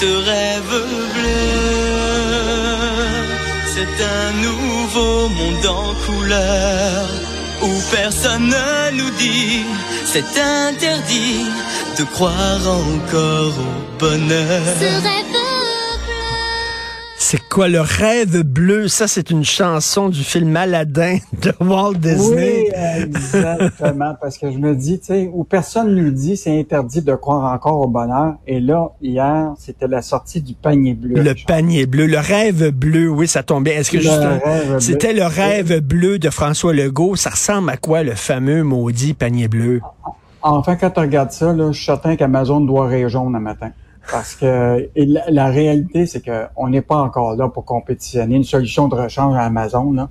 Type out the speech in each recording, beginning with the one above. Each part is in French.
ce rêve bleu. C'est un nouveau monde en couleur où personne ne nous dit c'est interdit de croire encore au bonheur. C'est quoi le rêve bleu? Ça, c'est une chanson du film Aladdin de Walt Disney. Oui, exactement. parce que je me dis, tu sais, où personne nous dit c'est interdit de croire encore au bonheur. Et là, hier, c'était la sortie du panier bleu. Le panier bleu, le rêve bleu, oui, ça tombait. Est-ce que c'était le rêve bleu de François Legault? Ça ressemble à quoi, le fameux maudit panier bleu? Enfin, quand tu regardes ça, là, je suis certain qu'Amazon doit rire jaune un matin. Parce que la, réalité, c'est que on n'est pas encore là pour compétitionner une solution de rechange à Amazon. Là.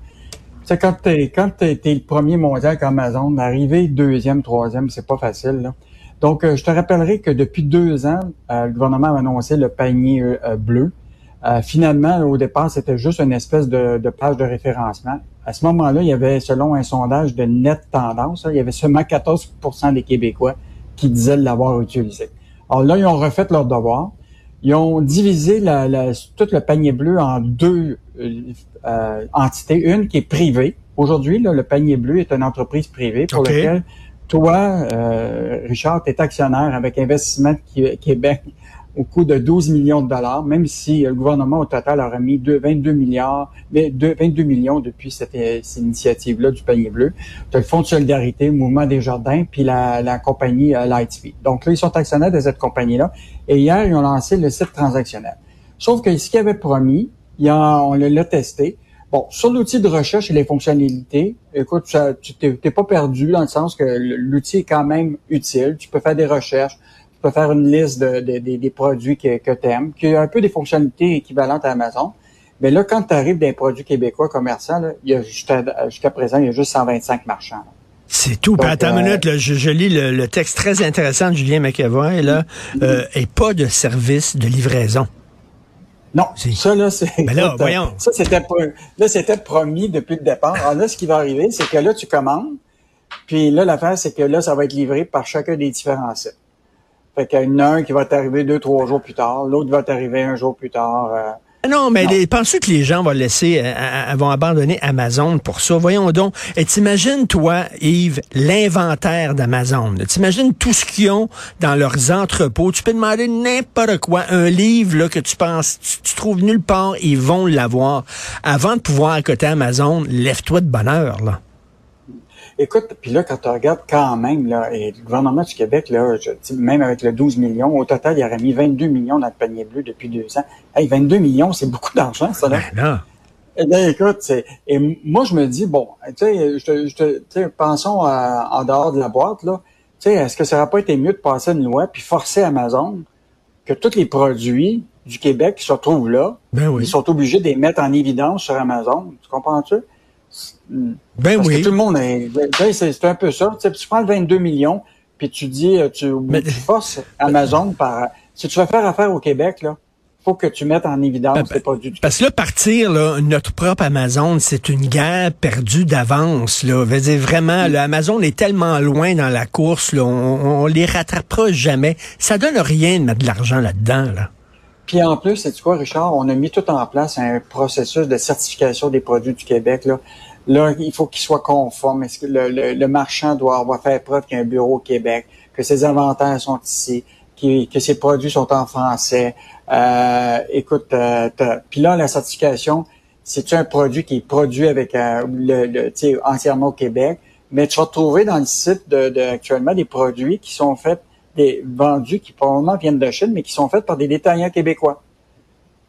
Tu sais, quand t'es quand t'es, le premier mondial comme Amazon, arriver deuxième, troisième, c'est pas facile. Là. Donc, euh, je te rappellerai que depuis deux ans, euh, le gouvernement a annoncé le panier euh, bleu. Finalement, au départ, c'était juste une espèce de, de page de référencement. À ce moment-là, il y avait, selon un sondage de net tendance, là, il y avait seulement 14% des Québécois qui disaient l'avoir utilisé. Alors là, ils ont refait leur devoir. Ils ont divisé la, la- tout le panier bleu en deux euh, euh, entités. Une qui est privée. Aujourd'hui, le panier bleu est une entreprise privée pour laquelle toi, euh, Richard, tu es actionnaire avec Investissement Québec au coût de 12 millions de dollars, même si le gouvernement au total a remis deux- 22 milliards, mais deux- 22 millions depuis cette, initiative-là du panier bleu. Tu as le Fonds de solidarité, le Mouvement des Jardins, puis la, compagnie euh, Lightspeed. Donc là, ils sont actionnaires de cette compagnie-là. Et hier, ils ont lancé le site transactionnel. Sauf que ce qu'ils avaient promis, on l'a testé. Bon, sur l'outil de recherche et les fonctionnalités, écoute, tu t'es pas perdu dans le sens que l'outil est quand même utile. Tu peux faire des recherches, tu peux faire une liste de, de- des- des produits que, que tu aimes, qui a un peu des fonctionnalités équivalentes à Amazon. Mais là, quand tu arrives d'un produit québécois commerçant, là, il y a jusqu'à présent, il y a juste 125 marchands. là. C'est tout. Donc, attends une euh, minute, là, je, je lis le, le texte très intéressant de Julien McEvoy, là, euh, et pas de service de livraison. Non, ça là, c'est. Ben là, voyons. Ça c'était là c'était promis depuis le départ. Alors là, ce qui va arriver, c'est que là tu commandes, puis là l'affaire c'est que là ça va être livré par chacun des différents sites. Fait qu'il y en a un qui va t'arriver deux trois jours plus tard, l'autre va t'arriver un jour plus tard. euh. Non, mais les- penses-tu que les gens vont laisser, euh, euh, vont abandonner Amazon pour ça? Voyons donc. Et t'imagines, toi, Yves, l'inventaire d'Amazon. T'imagines tout ce qu'ils ont dans leurs entrepôts. Tu peux demander n'importe quoi. Un livre là, que tu penses, tu, tu trouves nulle part, ils vont l'avoir. Avant de pouvoir accoter Amazon, lève-toi de bonheur, là. Écoute, puis là quand tu regardes quand même là, et le gouvernement du Québec là, je dis, même avec le 12 millions, au total il aurait mis 22 millions dans le panier bleu depuis deux ans. Hey, 22 millions, c'est beaucoup d'argent ça là. Ben là. Eh bien, écoute, c'est, et moi, je me dis, bon, tu sais, je te- pensons à- en dehors de la boîte, là. Tu sais, est-ce que ça n'aurait pas été mieux de passer une loi puis forcer Amazon que tous les produits du Québec qui se retrouvent là, Ben oui. ils sont obligés de les mettre en évidence sur Amazon? Tu comprends-tu? Ben Parce oui. que tout le monde est, ben, ben, c'est, un peu ça. Tu sais, tu prends le 22 millions puis tu dis, euh, tu, Mais- tu forces Amazon par, si tu veux faire affaire au Québec, là, faut que tu mettes en évidence Ben, les produits du Parce que là, partir, là, notre propre Amazon, c'est une guerre perdue d'avance. Là. Dire, vraiment, là, Amazon est tellement loin dans la course, là, on, on les rattrapera jamais. Ça donne rien de mettre de l'argent là-dedans. Là. Puis en plus, c'est quoi, Richard, on a mis tout en place un processus de certification des produits du Québec. Là, là il faut qu'il soit conforme. Est-ce que le, le- le marchand doit avoir fait preuve qu'il y a un bureau au Québec, que ses inventaires sont ici, que ses produits sont en français? Euh, écoute, euh, puis là, la certification, c'est un produit qui est produit avec euh, le, le entièrement au Québec, mais tu vas trouver dans le site de, de- actuellement des produits qui sont faits des vendus qui probablement viennent de Chine, mais qui sont faits par des détaillants québécois.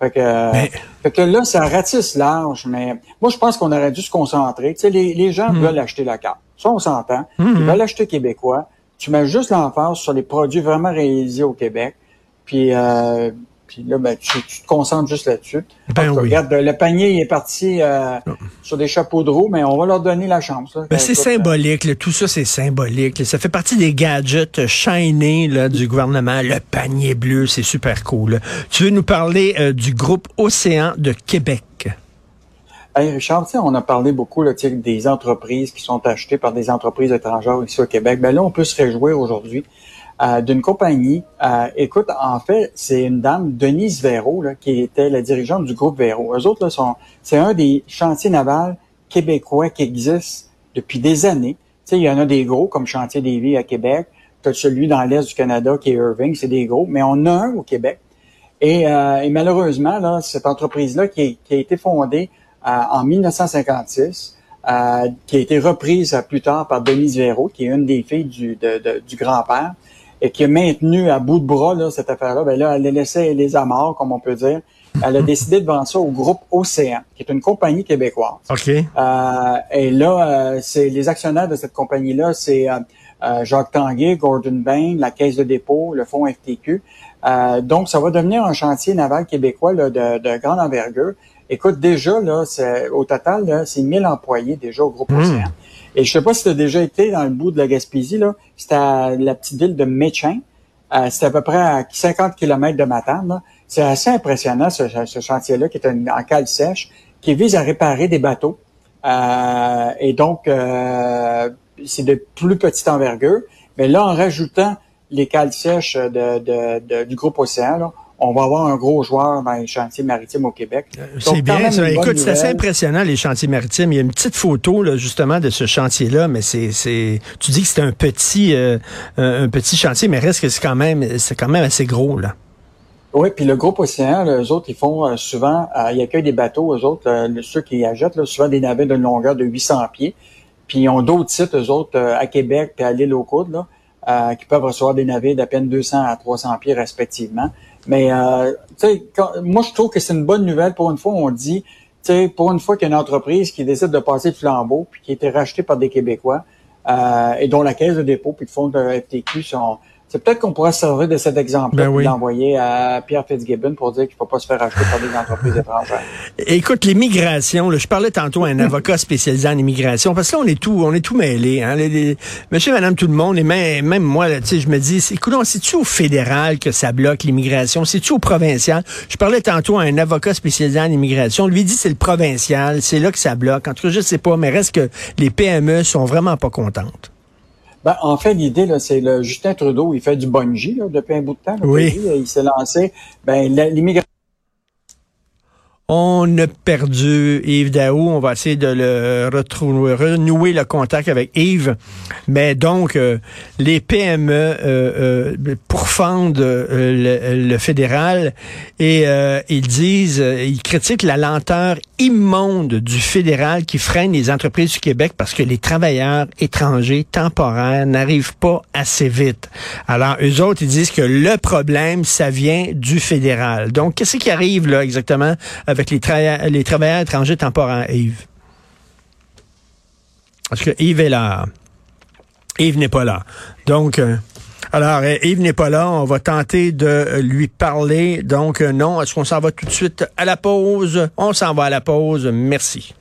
Fait que, Mais- fait que là, ça ratisse large, mais moi, je pense qu'on aurait dû se concentrer. Tu sais, les, les gens veulent acheter la carte. Ça, on s'entend. Ils veulent acheter québécois. Tu mets juste l'emphase sur les produits vraiment réalisés au Québec. Puis, euh, puis là, ben, tu, tu te concentres juste là-dessus. Ben oui. Regarde, le panier il est parti euh, sur des chapeaux de roue, mais on va leur donner la chance. Ben, c'est symbolique, là. tout ça c'est symbolique. là. Ça fait partie des gadgets shiny là, du gouvernement. Le panier bleu, c'est super cool. là. Tu veux nous parler euh, du groupe Océan de Québec? Hey Richard, on a parlé beaucoup là, des entreprises qui sont achetées par des entreprises étrangères ici au Québec. Ben là, on peut se réjouir aujourd'hui. Euh, d'une compagnie. Euh, écoute, en fait, c'est une dame, Denise Véro, là, qui était la dirigeante du groupe Véro. Eux autres, là, sont, c'est un des chantiers navals québécois qui existe depuis des années. Tu sais, il y en a des gros, comme Chantier des Vies à Québec. Tu celui dans l'Est du Canada qui est Irving, c'est des gros, mais on a un au Québec. Et, euh, et malheureusement, là, cette entreprise-là qui, qui, a été fondée en 1956, qui a été reprise plus tard par Denise Véro, qui est une des filles du, du grand-père, et qui a maintenu à bout de bras là, cette affaire-là, ben là, elle a laissé les amarres, comme on peut dire. Elle a décidé de vendre ça au groupe Océan, qui est une compagnie québécoise. OK. Euh, et là, euh, c'est les actionnaires de cette compagnie-là, c'est euh, euh Jacques Tanguay, Gordon Bain, la Caisse de dépôt, le fonds FTQ. Euh, donc, ça va devenir un chantier naval québécois là, de, de, grande envergure. Écoute, déjà, là, au total, c'est 1000 employés déjà au groupe hmm. Océan. Et je sais pas si tu as déjà été dans le bout de la Gaspésie, là. C'était à la petite ville de Méchin. Euh, c'est à peu près à 50 km de Matane. C'est assez impressionnant, ce, chantier-là, qui est en cale sèche, qui vise à réparer des bateaux. Euh, et donc, euh, c'est de plus petite envergure. Mais là, en rajoutant les cales sèches de, du groupe Océan, là, on va avoir un gros joueur dans les chantiers maritimes au Québec. Euh, c'est bien ça. Écoute, c'est assez impressionnant, les chantiers maritimes. Il y a une petite photo, là, justement, de ce chantier-là, mais c'est, c'est, tu dis que c'est un petit, euh, un petit chantier, mais reste que c'est quand même, c'est quand même assez gros, là. Oui, puis le groupe Océan, les autres, ils font euh, souvent, ils accueillent des bateaux, eux autres, ceux qui achètent, là, souvent des navires d'une longueur de 800 pieds. Puis ils ont d'autres sites, eux autres, à Québec puis à l'île aux Coudes, là, qui peuvent recevoir des navires d'à peine 200 à 300 pieds respectivement. Mais euh, moi, je trouve que c'est une bonne nouvelle. Pour une fois, on dit, pour une fois qu'il y a une entreprise qui décide de passer le flambeau, puis qui a été rachetée par des Québécois, euh, et dont la caisse de dépôt puis le fonds de FTQ sont, c'est peut-être qu'on pourrait se servir de cet exemple-là ben l'envoyer à Pierre Fitzgibbon pour dire qu'il ne faut pas se faire acheter par des entreprises étrangères. Écoute, l'immigration, je parlais tantôt à un avocat spécialisé en immigration, parce que là, on est tout, on est tout mêlé. Hein, monsieur, madame, tout le monde, et même, même moi, là, je me dis, écoute, c'est-tu au fédéral que ça bloque l'immigration? C'est-tu au provincial? Je parlais tantôt à un avocat spécialisé en immigration. Lui dit c'est le provincial, c'est là que ça bloque. En tout cas, je sais pas, mais reste que les PME sont vraiment pas contentes. Ben, en fait, l'idée, là, c'est le Justin Trudeau, il fait du bungee là, depuis un bout de temps. oui. il s'est lancé. Ben, l'immigration on a perdu Yves Daou. On va essayer de le retrouver, renouer le contact avec Yves. Mais donc, euh, les PME euh, euh, pourfendent euh, le, fédéral et ils disent, ils critiquent la lenteur immonde du fédéral qui freine les entreprises du Québec parce que les travailleurs étrangers temporaires n'arrivent pas assez vite. Alors, eux autres, ils disent que le problème, ça vient du fédéral. Donc, qu'est-ce qui arrive là exactement avec les travailleurs étrangers temporaires, Yves? Parce que Yves est là. Yves n'est pas là. Donc, euh, alors, euh, Yves n'est pas là. On va tenter de lui parler. Donc, euh, non, est-ce qu'on s'en va tout de suite à la pause? On s'en va à la pause. Merci.